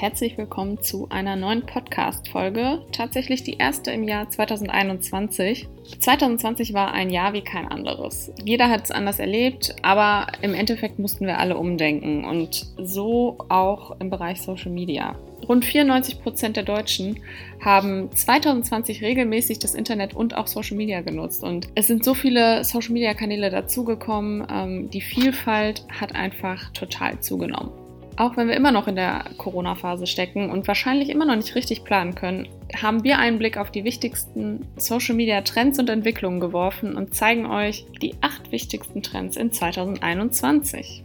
Herzlich willkommen zu einer neuen Podcast-Folge. Tatsächlich die erste im Jahr 2021. 2020 war ein Jahr wie kein anderes. Jeder hat es anders erlebt, aber im Endeffekt mussten wir alle umdenken und so auch im Bereich Social Media. Rund 94 Prozent der Deutschen haben 2020 regelmäßig das Internet und auch Social Media genutzt. Und es sind so viele Social Media Kanäle dazugekommen. Ähm, die Vielfalt hat einfach total zugenommen auch wenn wir immer noch in der Corona-Phase stecken und wahrscheinlich immer noch nicht richtig planen können, haben wir einen Blick auf die wichtigsten Social-Media-Trends und Entwicklungen geworfen und zeigen euch die acht wichtigsten Trends in 2021.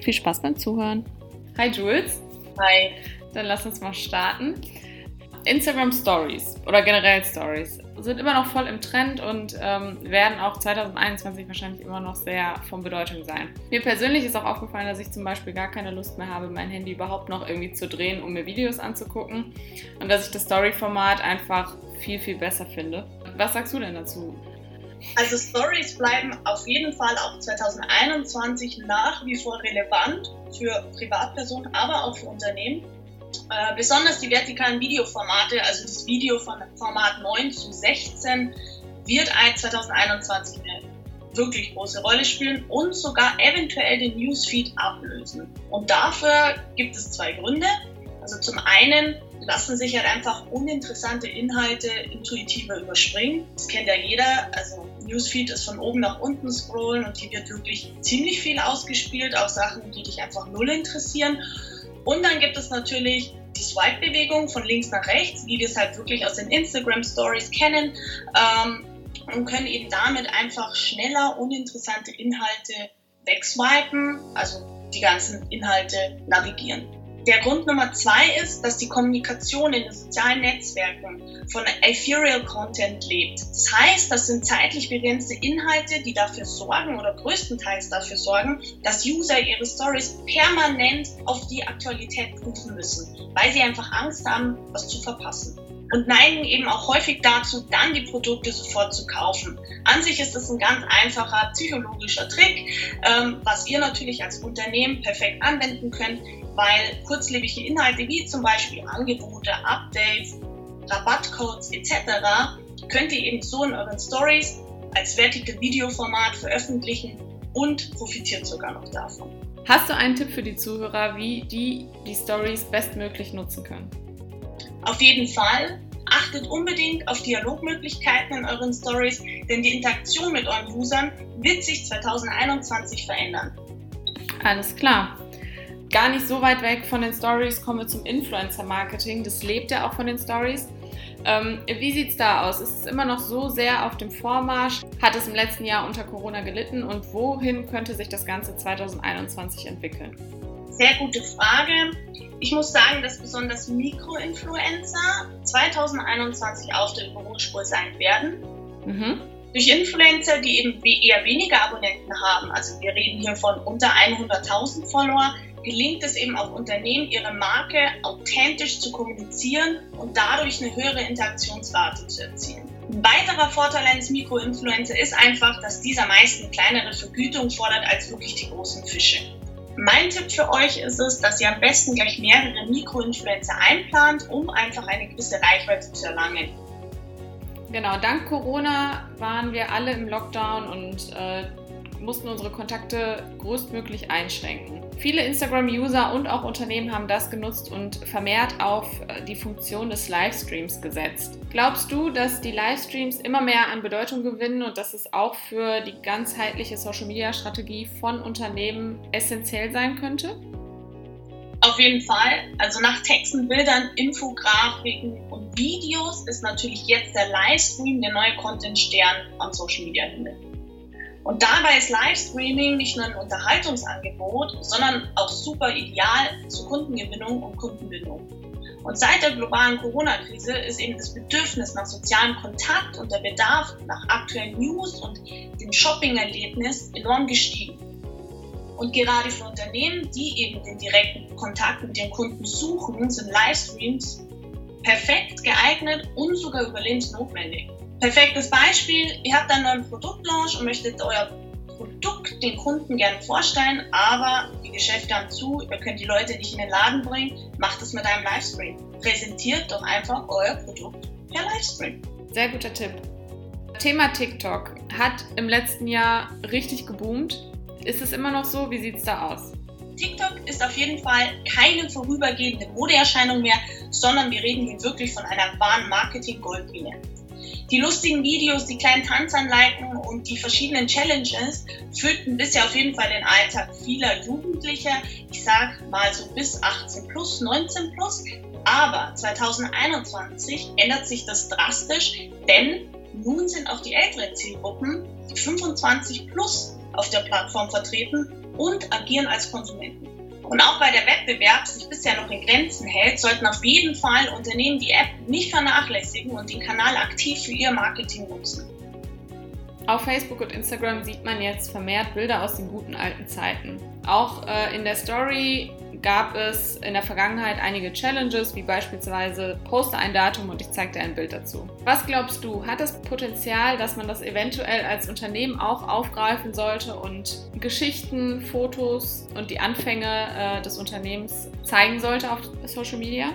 Viel Spaß beim Zuhören. Hi Jules. Hi. Dann lass uns mal starten. Instagram Stories oder generell Stories sind immer noch voll im Trend und ähm, werden auch 2021 wahrscheinlich immer noch sehr von Bedeutung sein. Mir persönlich ist auch aufgefallen, dass ich zum Beispiel gar keine Lust mehr habe, mein Handy überhaupt noch irgendwie zu drehen, um mir Videos anzugucken und dass ich das Story-Format einfach viel, viel besser finde. Was sagst du denn dazu? Also Stories bleiben auf jeden Fall auch 2021 nach wie vor relevant für Privatpersonen, aber auch für Unternehmen. Äh, besonders die vertikalen Videoformate, also das Video von Format 9 zu 16, wird 2021 eine wirklich große Rolle spielen und sogar eventuell den Newsfeed ablösen. Und dafür gibt es zwei Gründe. Also zum einen lassen sich halt einfach uninteressante Inhalte intuitiver überspringen. Das kennt ja jeder. Also Newsfeed ist von oben nach unten scrollen und hier wird wirklich ziemlich viel ausgespielt, auch Sachen, die dich einfach null interessieren. Und dann gibt es natürlich die Swipe-Bewegung von links nach rechts, wie wir es halt wirklich aus den Instagram-Stories kennen. Ähm, und können eben damit einfach schneller uninteressante Inhalte wegswipen, also die ganzen Inhalte navigieren. Der Grund Nummer zwei ist, dass die Kommunikation in den sozialen Netzwerken von Ethereal Content lebt. Das heißt, das sind zeitlich begrenzte Inhalte, die dafür sorgen oder größtenteils dafür sorgen, dass User ihre Stories permanent auf die Aktualität prüfen müssen, weil sie einfach Angst haben, was zu verpassen und neigen eben auch häufig dazu, dann die Produkte sofort zu kaufen. An sich ist es ein ganz einfacher psychologischer Trick, ähm, was ihr natürlich als Unternehmen perfekt anwenden könnt, weil kurzlebige Inhalte wie zum Beispiel Angebote, Updates, Rabattcodes etc. könnt ihr eben so in euren Stories als Vertical Videoformat veröffentlichen und profitiert sogar noch davon. Hast du einen Tipp für die Zuhörer, wie die die Stories bestmöglich nutzen können? Auf jeden Fall. Achtet unbedingt auf Dialogmöglichkeiten in euren Stories, denn die Interaktion mit euren Usern wird sich 2021 verändern. Alles klar gar nicht so weit weg von den Stories kommen wir zum Influencer-Marketing. Das lebt ja auch von den Stories. Ähm, wie sieht es da aus? Ist es immer noch so sehr auf dem Vormarsch? Hat es im letzten Jahr unter Corona gelitten? Und wohin könnte sich das Ganze 2021 entwickeln? Sehr gute Frage. Ich muss sagen, dass besonders Mikroinfluencer 2021 auf der Überholspur sein werden. Mhm. Durch Influencer, die eben eher weniger Abonnenten haben, also wir reden hier von unter 100.000 Follower, gelingt es eben auch Unternehmen, ihre Marke authentisch zu kommunizieren und dadurch eine höhere Interaktionsrate zu erzielen. Ein weiterer Vorteil eines Mikroinfluencer ist einfach, dass dieser meist eine kleinere Vergütung fordert als wirklich die großen Fische. Mein Tipp für euch ist es, dass ihr am besten gleich mehrere Mikroinfluencer einplant, um einfach eine gewisse Reichweite zu erlangen. Genau, dank Corona waren wir alle im Lockdown und äh, mussten unsere Kontakte größtmöglich einschränken. Viele Instagram-User und auch Unternehmen haben das genutzt und vermehrt auf äh, die Funktion des Livestreams gesetzt. Glaubst du, dass die Livestreams immer mehr an Bedeutung gewinnen und dass es auch für die ganzheitliche Social-Media-Strategie von Unternehmen essentiell sein könnte? Auf jeden Fall. Also nach Texten, Bildern, Infografiken und Videos ist natürlich jetzt der Livestream der neue Content-Stern am Social-Media-Himmel. Und dabei ist Livestreaming nicht nur ein Unterhaltungsangebot, sondern auch super ideal zur Kundengewinnung und Kundenbindung. Und seit der globalen Corona-Krise ist eben das Bedürfnis nach sozialem Kontakt und der Bedarf nach aktuellen News und dem Shopping-Erlebnis enorm gestiegen. Und gerade für Unternehmen, die eben den direkten Kontakt mit den Kunden suchen, sind Livestreams perfekt geeignet und sogar überlebensnotwendig. Perfektes Beispiel, ihr habt einen neuen Produktlaunch und möchtet euer Produkt den Kunden gern vorstellen, aber die Geschäfte haben zu, ihr könnt die Leute nicht in den Laden bringen, macht es mit einem Livestream. Präsentiert doch einfach euer Produkt per Livestream. Sehr guter Tipp. Thema TikTok hat im letzten Jahr richtig geboomt. Ist es immer noch so? Wie sieht es da aus? TikTok ist auf jeden Fall keine vorübergehende Modeerscheinung mehr, sondern wir reden hier wirklich von einer wahren Marketing-Goldmine. Die lustigen Videos, die kleinen Tanzanleiten und die verschiedenen Challenges füllten bisher auf jeden Fall den Alltag vieler Jugendlicher, ich sag mal so bis 18 plus, 19 plus. Aber 2021 ändert sich das drastisch, denn nun sind auch die älteren Zielgruppen, die 25 plus, auf der Plattform vertreten und agieren als Konsumenten. Und auch weil der Wettbewerb sich bisher noch in Grenzen hält, sollten auf jeden Fall Unternehmen die App nicht vernachlässigen und den Kanal aktiv für ihr Marketing nutzen. Auf Facebook und Instagram sieht man jetzt vermehrt Bilder aus den guten alten Zeiten. Auch äh, in der Story gab es in der Vergangenheit einige Challenges, wie beispielsweise poste ein Datum und ich zeige dir ein Bild dazu. Was glaubst du, hat das Potenzial, dass man das eventuell als Unternehmen auch aufgreifen sollte und Geschichten, Fotos und die Anfänge äh, des Unternehmens zeigen sollte auf Social Media?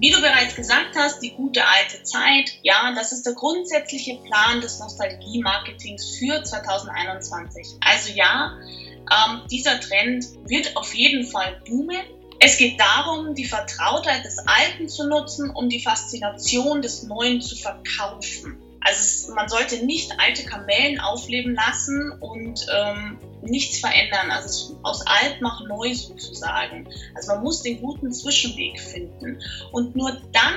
Wie du bereits gesagt hast, die gute alte Zeit, ja, das ist der grundsätzliche Plan des Nostalgie-Marketings für 2021. Also ja, ähm, dieser Trend wird auf jeden Fall boomen. Es geht darum, die Vertrautheit des Alten zu nutzen, um die Faszination des Neuen zu verkaufen. Also es, man sollte nicht alte Kamellen aufleben lassen und ähm, nichts verändern. Also aus alt macht neu sozusagen. Also man muss den guten Zwischenweg finden. Und nur dann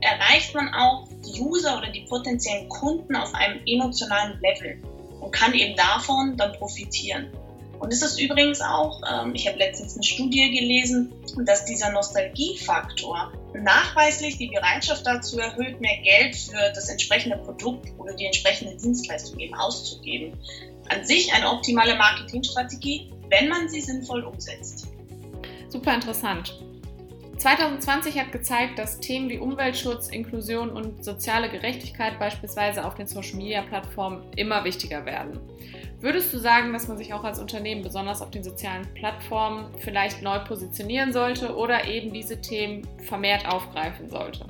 erreicht man auch die User oder die potenziellen Kunden auf einem emotionalen Level und kann eben davon dann profitieren. Und es ist übrigens auch, ähm, ich habe letztens eine Studie gelesen, dass dieser Nostalgiefaktor nachweislich die Bereitschaft dazu erhöht, mehr Geld für das entsprechende Produkt oder die entsprechende Dienstleistung eben auszugeben. An sich eine optimale Marketingstrategie, wenn man sie sinnvoll umsetzt. Super interessant. 2020 hat gezeigt, dass Themen wie Umweltschutz, Inklusion und soziale Gerechtigkeit beispielsweise auf den Social-Media-Plattformen immer wichtiger werden. Würdest du sagen, dass man sich auch als Unternehmen besonders auf den sozialen Plattformen vielleicht neu positionieren sollte oder eben diese Themen vermehrt aufgreifen sollte?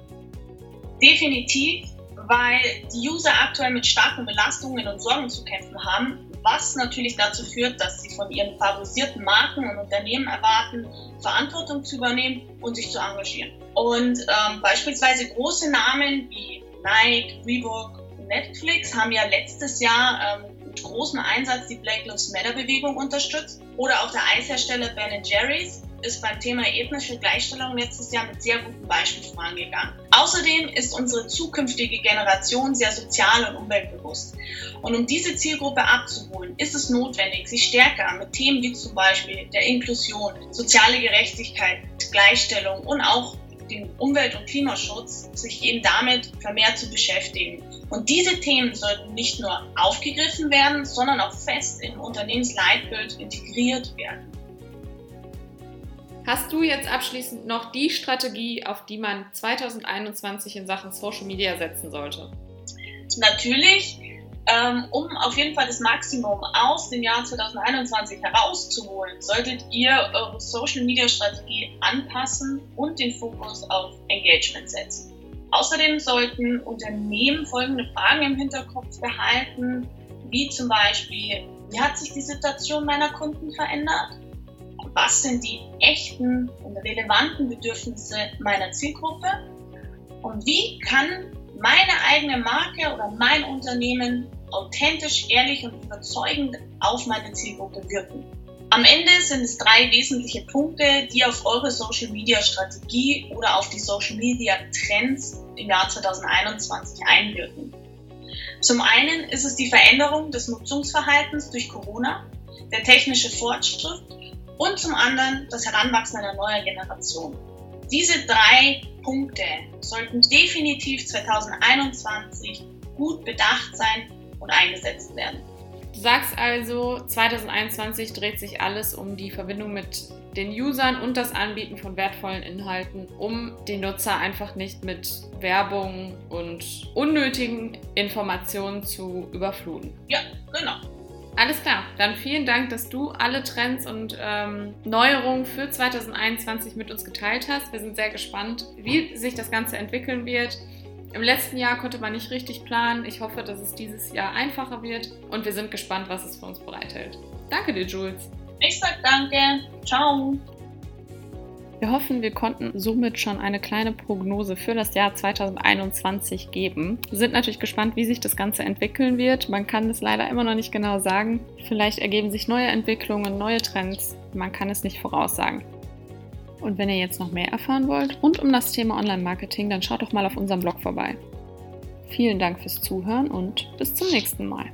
Definitiv, weil die User aktuell mit starken Belastungen und Sorgen zu kämpfen haben, was natürlich dazu führt, dass sie von ihren favorisierten Marken und Unternehmen erwarten, Verantwortung zu übernehmen und sich zu engagieren. Und ähm, beispielsweise große Namen wie Nike, Reebok, Netflix haben ja letztes Jahr ähm, mit Einsatz die Black Lives Matter Bewegung unterstützt. Oder auch der Eishersteller Ben Jerry's ist beim Thema ethnische Gleichstellung letztes Jahr mit sehr gutem Beispiel vorangegangen. Außerdem ist unsere zukünftige Generation sehr sozial und umweltbewusst. Und um diese Zielgruppe abzuholen, ist es notwendig, sich stärker mit Themen wie zum Beispiel der Inklusion, soziale Gerechtigkeit, Gleichstellung und auch den Umwelt- und Klimaschutz, sich eben damit vermehrt zu beschäftigen. Und diese Themen sollten nicht nur aufgegriffen werden, sondern auch fest im Unternehmensleitbild integriert werden. Hast du jetzt abschließend noch die Strategie, auf die man 2021 in Sachen Social Media setzen sollte? Natürlich, ähm, um auf jeden Fall das Maximum aus dem Jahr 2021 herauszuholen, solltet ihr eure Social Media Strategie anpassen und den Fokus auf Engagement setzen. Außerdem sollten Unternehmen folgende Fragen im Hinterkopf behalten, wie zum Beispiel, wie hat sich die Situation meiner Kunden verändert? Was sind die echten und relevanten Bedürfnisse meiner Zielgruppe? Und wie kann meine eigene Marke oder mein Unternehmen authentisch, ehrlich und überzeugend auf meine Zielgruppe wirken? Am Ende sind es drei wesentliche Punkte, die auf eure Social Media Strategie oder auf die Social Media Trends im Jahr 2021 einwirken. Zum einen ist es die Veränderung des Nutzungsverhaltens durch Corona, der technische Fortschritt und zum anderen das Heranwachsen einer neuen Generation. Diese drei Punkte sollten definitiv 2021 gut bedacht sein und eingesetzt werden. Du sagst also, 2021 dreht sich alles um die Verbindung mit den Usern und das Anbieten von wertvollen Inhalten, um den Nutzer einfach nicht mit Werbung und unnötigen Informationen zu überfluten. Ja, genau. Alles klar, dann vielen Dank, dass du alle Trends und ähm, Neuerungen für 2021 mit uns geteilt hast. Wir sind sehr gespannt, wie sich das Ganze entwickeln wird. Im letzten Jahr konnte man nicht richtig planen. Ich hoffe, dass es dieses Jahr einfacher wird und wir sind gespannt, was es für uns bereithält. Danke dir, Jules. Ich sag danke. Ciao. Wir hoffen, wir konnten somit schon eine kleine Prognose für das Jahr 2021 geben. Wir sind natürlich gespannt, wie sich das Ganze entwickeln wird. Man kann es leider immer noch nicht genau sagen. Vielleicht ergeben sich neue Entwicklungen, neue Trends. Man kann es nicht voraussagen. Und wenn ihr jetzt noch mehr erfahren wollt rund um das Thema Online-Marketing, dann schaut doch mal auf unserem Blog vorbei. Vielen Dank fürs Zuhören und bis zum nächsten Mal.